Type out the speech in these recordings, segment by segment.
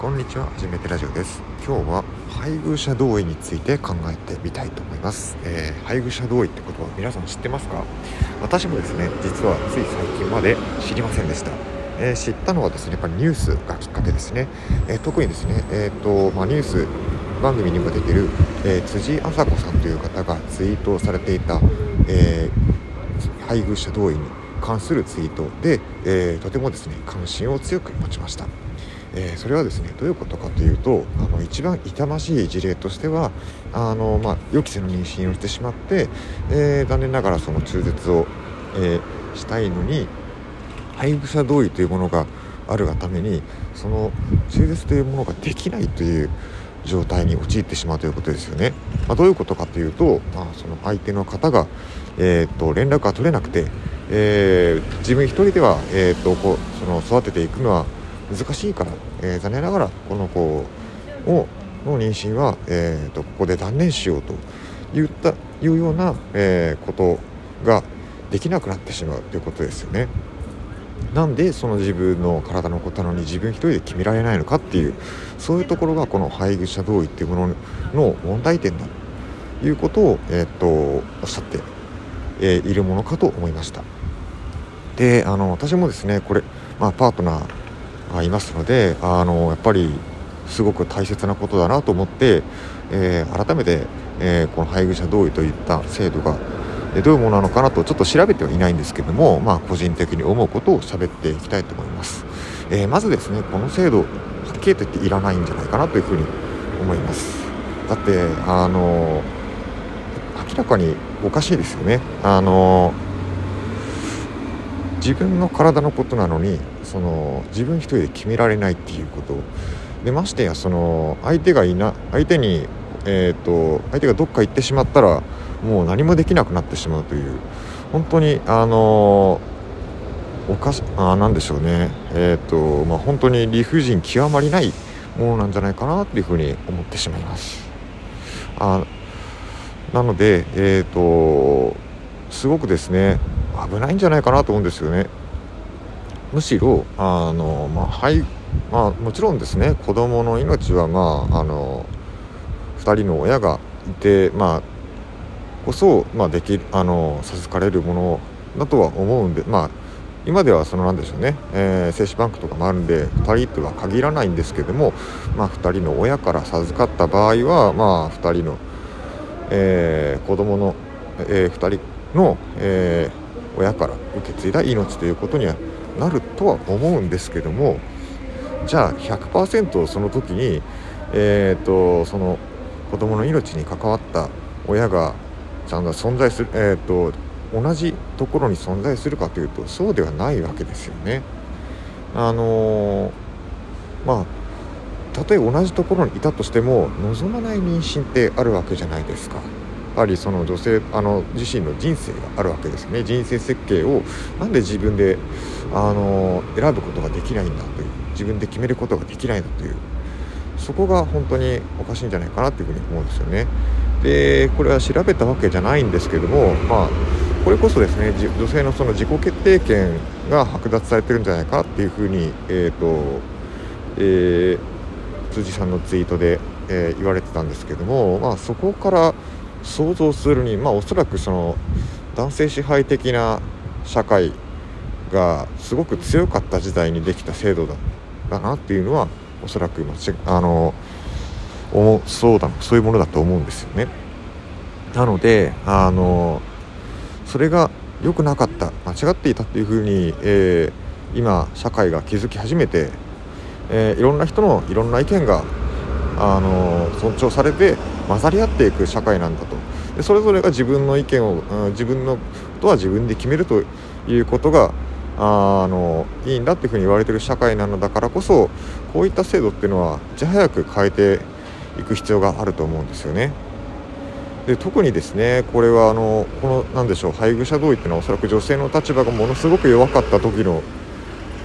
こんにちは。初めてラジオです。今日は配偶者同意について考えてみたいと思います、えー、配偶者同意ってことは皆さん知ってますか？私もですね実はつい最近まで知りませんでした。えー、知ったのはですねやっぱりニュースがきっかけですね、えー、特にですね、えーとまあ、ニュース番組にも出てる、え辻麻子さんという方がツイートをされていた、え配偶者同意に関するツイートで、えとてもですね関心を強く持ちました。えー、それはですねどういうことかというとあの一番痛ましい事例としてはあの、まあ、予期せぬ妊娠をしてしまって、えー、残念ながらその中絶を、えー、したいのに配偶者同意というものがあるがためにその中絶というものができないという状態に陥ってしまうということですよね。まあ、どういうことかというと、まあ、その相手の方が、えーと、連絡が取れなくて、えー、自分一人では、えーとこうその育てていくのは難しいから、えー、残念ながらこの子をの妊娠は、えーと、ここで断念しようといったいうような、えー、ことができなくなってしまうということですよね。なんでその自分の体のことなのに自分一人で決められないのかっていうそういうところがこの配偶者同意っていうものの問題点だということを、えーと、おっしゃって、えー、いるものかと思いました。であの私もですねこれ、まあ、パートナーがいますのであのやっぱりすごく大切なことだなと思って、えー、改めて、えー、この配偶者同意といった制度がどういうものなのかなとちょっと調べてはいないんですけども、まあ、個人的に思うことを喋っていきたいと思います、えー、まずですねこの制度はっきりと言っていらないんじゃないかなというふうに思います。だってあの明らかにおかしいですよね。あの自分の体のことなのにその自分一人で決められないっていうこと。でましてやその相手がいな相手に、えーと、相手がどっか行ってしまったらもう何もできなくなってしまうという。本当にあのおかしあなんでしょうね。えっ、ー、とまあ本当に理不尽極まりないものなんじゃないかなっていうふうに思ってしまいます。あなのでえっ、ー、とすごくですね危ないんじゃないかなと思うんですよね。むしろあの、まあはいまあ、もちろんですね。子どもの命は、まあ、あの2人の親がいて、まあ、こそ、まあ、できあの授かれるものだとは思うんで、まあ、今ではそのなんでしょうね、えー、精子バンクとかもあるんで2人とは限らないんですけども、まあ、2人の親から授かった場合は、まあ、2人の、えー、子供の、えー、2人の、えー、親から受け継いだ命ということにはなるとは思うんですけどもじゃあ100%その時に、えーと、その子供の命に関わった親がちゃんと存在する、えーと、同じところに存在するかというとそうではないわけですよね。あのー、まあたとえ同じところにいたとしても望まない妊娠ってあるわけじゃないですか。ぱりその女性あの自身の人生があるわけですね人生設計をなんで自分であの選ぶことができないんだという自分で決めることができないんだというそこが本当におかしいんじゃないかなというふうに思うんですよね。でこれは調べたわけじゃないんですけどもまあこれこそですね女性のその自己決定権が剥奪されてるんじゃないかっていうふうに、えーとえー、辻さんのツイートで、えー、言われてたんですけども、まあ、そこから想像するに、まあ、おそらくその男性支配的な社会がすごく強かった時代にできた制度だだなっていうのはおそらくあの思そうだそういうものだと思うんですよね。なのであのそれが良くなかった間違っていたっていうふうに、えー、今社会が気づき始めて、えー、いろんな人のいろんな意見があの尊重されて混ざり合っていく社会なんだとでそれぞれが自分の意見を、うん、自分のことは自分で決めるということがあのいいんだっていうふうに言われてる社会なのだからこそこういった制度っていうのはいち早く変えていく必要があると思うんですよね。で特にですねこれはあのこのなんでしょう配偶者同意っていうのはおそらく女性の立場がものすごく弱かった時の、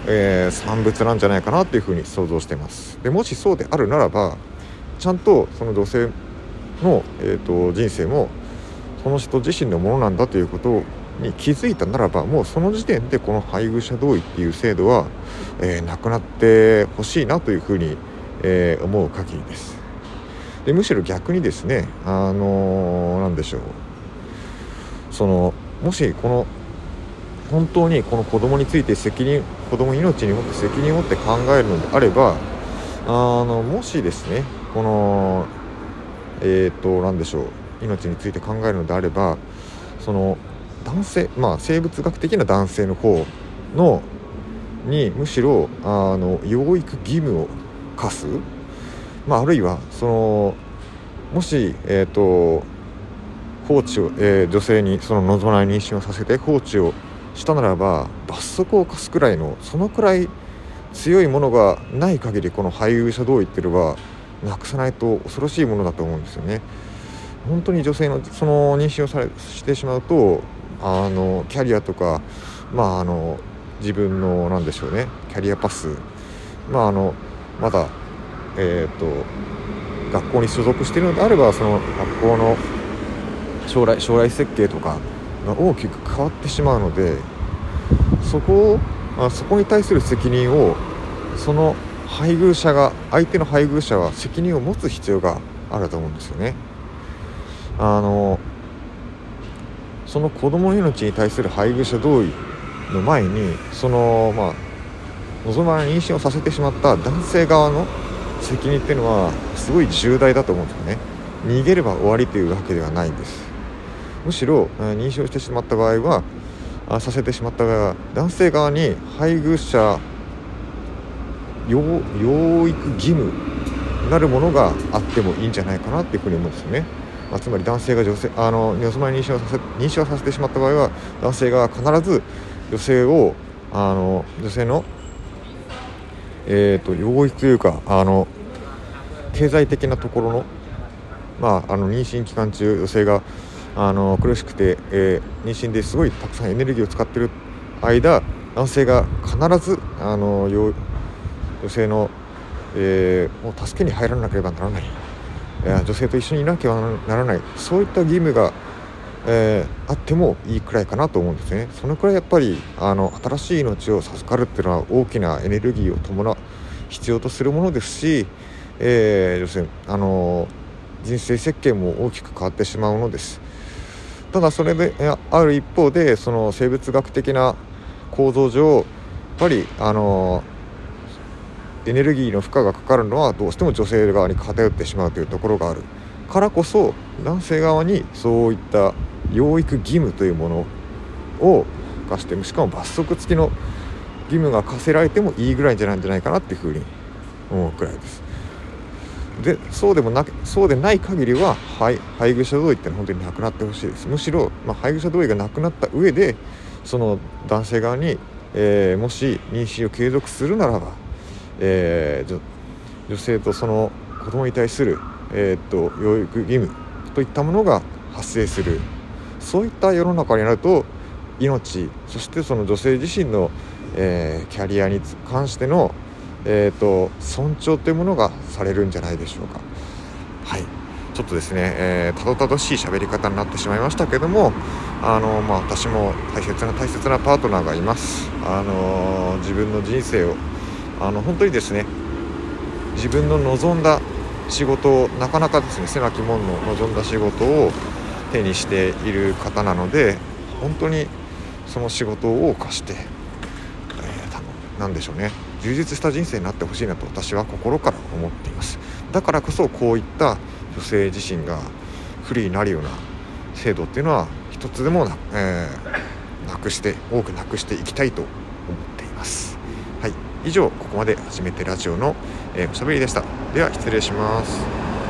えー、産物なんじゃないかなっていうふうに想像してます。でもしそうであるならばちゃんとその女性の、えーと、人生もその人自身のものなんだということに気づいたならばもうその時点でこの配偶者同意っていう制度は、えー、なくなってほしいなというふうに、えー、思う限りです。でむしろ逆にですねあのー、なんでしょう。そのもしこの本当にこの子供について責任子供命にもって責任を持って考えるのであればあのもしですねこのえっ、ー、と何でしょう。命について考えるのであればその男性まあ生物学的な男性の方のにむしろあの養育義務を課す、まあ、あるいはそのもし、えーと、放置を、えー、女性にその望まない妊娠をさせて放置をしたならば罰則を課すくらいのそのくらい強いものがない限りこの配偶者同意っていうのはなくさないと恐ろしいものだと思うんですよね。本当に女性のその妊娠をされしてしまうとあのキャリアとか、まあ、あの自分のなんでしょうねキャリアパス、まあ、あのまだ、えーと、学校に所属しているのであればその学校の将来将来設計とかが大きく変わってしまうのでそこをあそこに対する責任をその配偶者が相手の配偶者は責任を持つ必要があると思うんですよね。あのその子供の命に対する配偶者同意の前にそのまあ望まない妊娠をさせてしまった男性側の責任っていうのはすごい重大だと思うんですよね逃げれば終わりというわけではないんですむしろ妊娠をしてしまった場合はあさせてしまった場合は男性側に配偶者養育義務なるものがあってもいいんじゃないかなっていうふうに思うんですよね、まあ、つまり男性が女性あの望まい妊娠をさせ妊娠をさせてしまった場合は男性が必ず女性をあの女性のえーと、養育というかあの経済的なところの,、まあ、あの妊娠期間中女性があの苦しくて、えー、妊娠ですごいたくさんエネルギーを使っている間男性が必ずあの女性の、えー、もう助けに入らなければならない。女性と一緒にいなきゃならない。そういった義務がえー、あってもいいくらいかなと思うんですね。そのくらいやっぱりあの新しい命を授かるっていうのは大きなエネルギーを伴う必要とするものですし、えー、要するにあの人生設計も大きく変わってしまうのです。ただそれである一方でその生物学的な構造上やっぱりあのエネルギーの負荷がかかるのはどうしても女性側に偏ってしまうというところがあるからこそ男性側にそういった養育義務というものを課してしかも罰則付きの義務が課せられてもいいぐらいじゃないんじゃないかなっていうふうに思うくらいです。でそうでもなそうでない限りは配配偶者同意ってのは本当になくなってほしいですむしろ、まあ、配偶者同意がなくなった上でその男性側に、えー、もし妊娠を継続するならば、えー、女性とその子供に対する、えー、っと養育義務といったものが発生する。そういった世の中になると命そしてその女性自身の、えー、キャリアに関しての、えーと、尊重というものがされるんじゃないでしょうか。はい。ちょっとですね、えー、たどたどしい喋り方になってしまいましたけどもあの、まあ、私も大切な大切なパートナーがいます、あの自分の人生をあの本当にですね自分の望んだ仕事をなかなかですね狭き門の望んだ仕事を手にしている方なので本当にその仕事を謳歌して、えー、なんでしょうね。充実した人生になってほしいなと私は心から思っています。だからこそこういった女性自身がフリーになるような制度っていうのは一つでもな,、えー、なくして多くなくしていきたいと以上ここまで初めてラジオの、え、おしゃべりでした。では失礼します。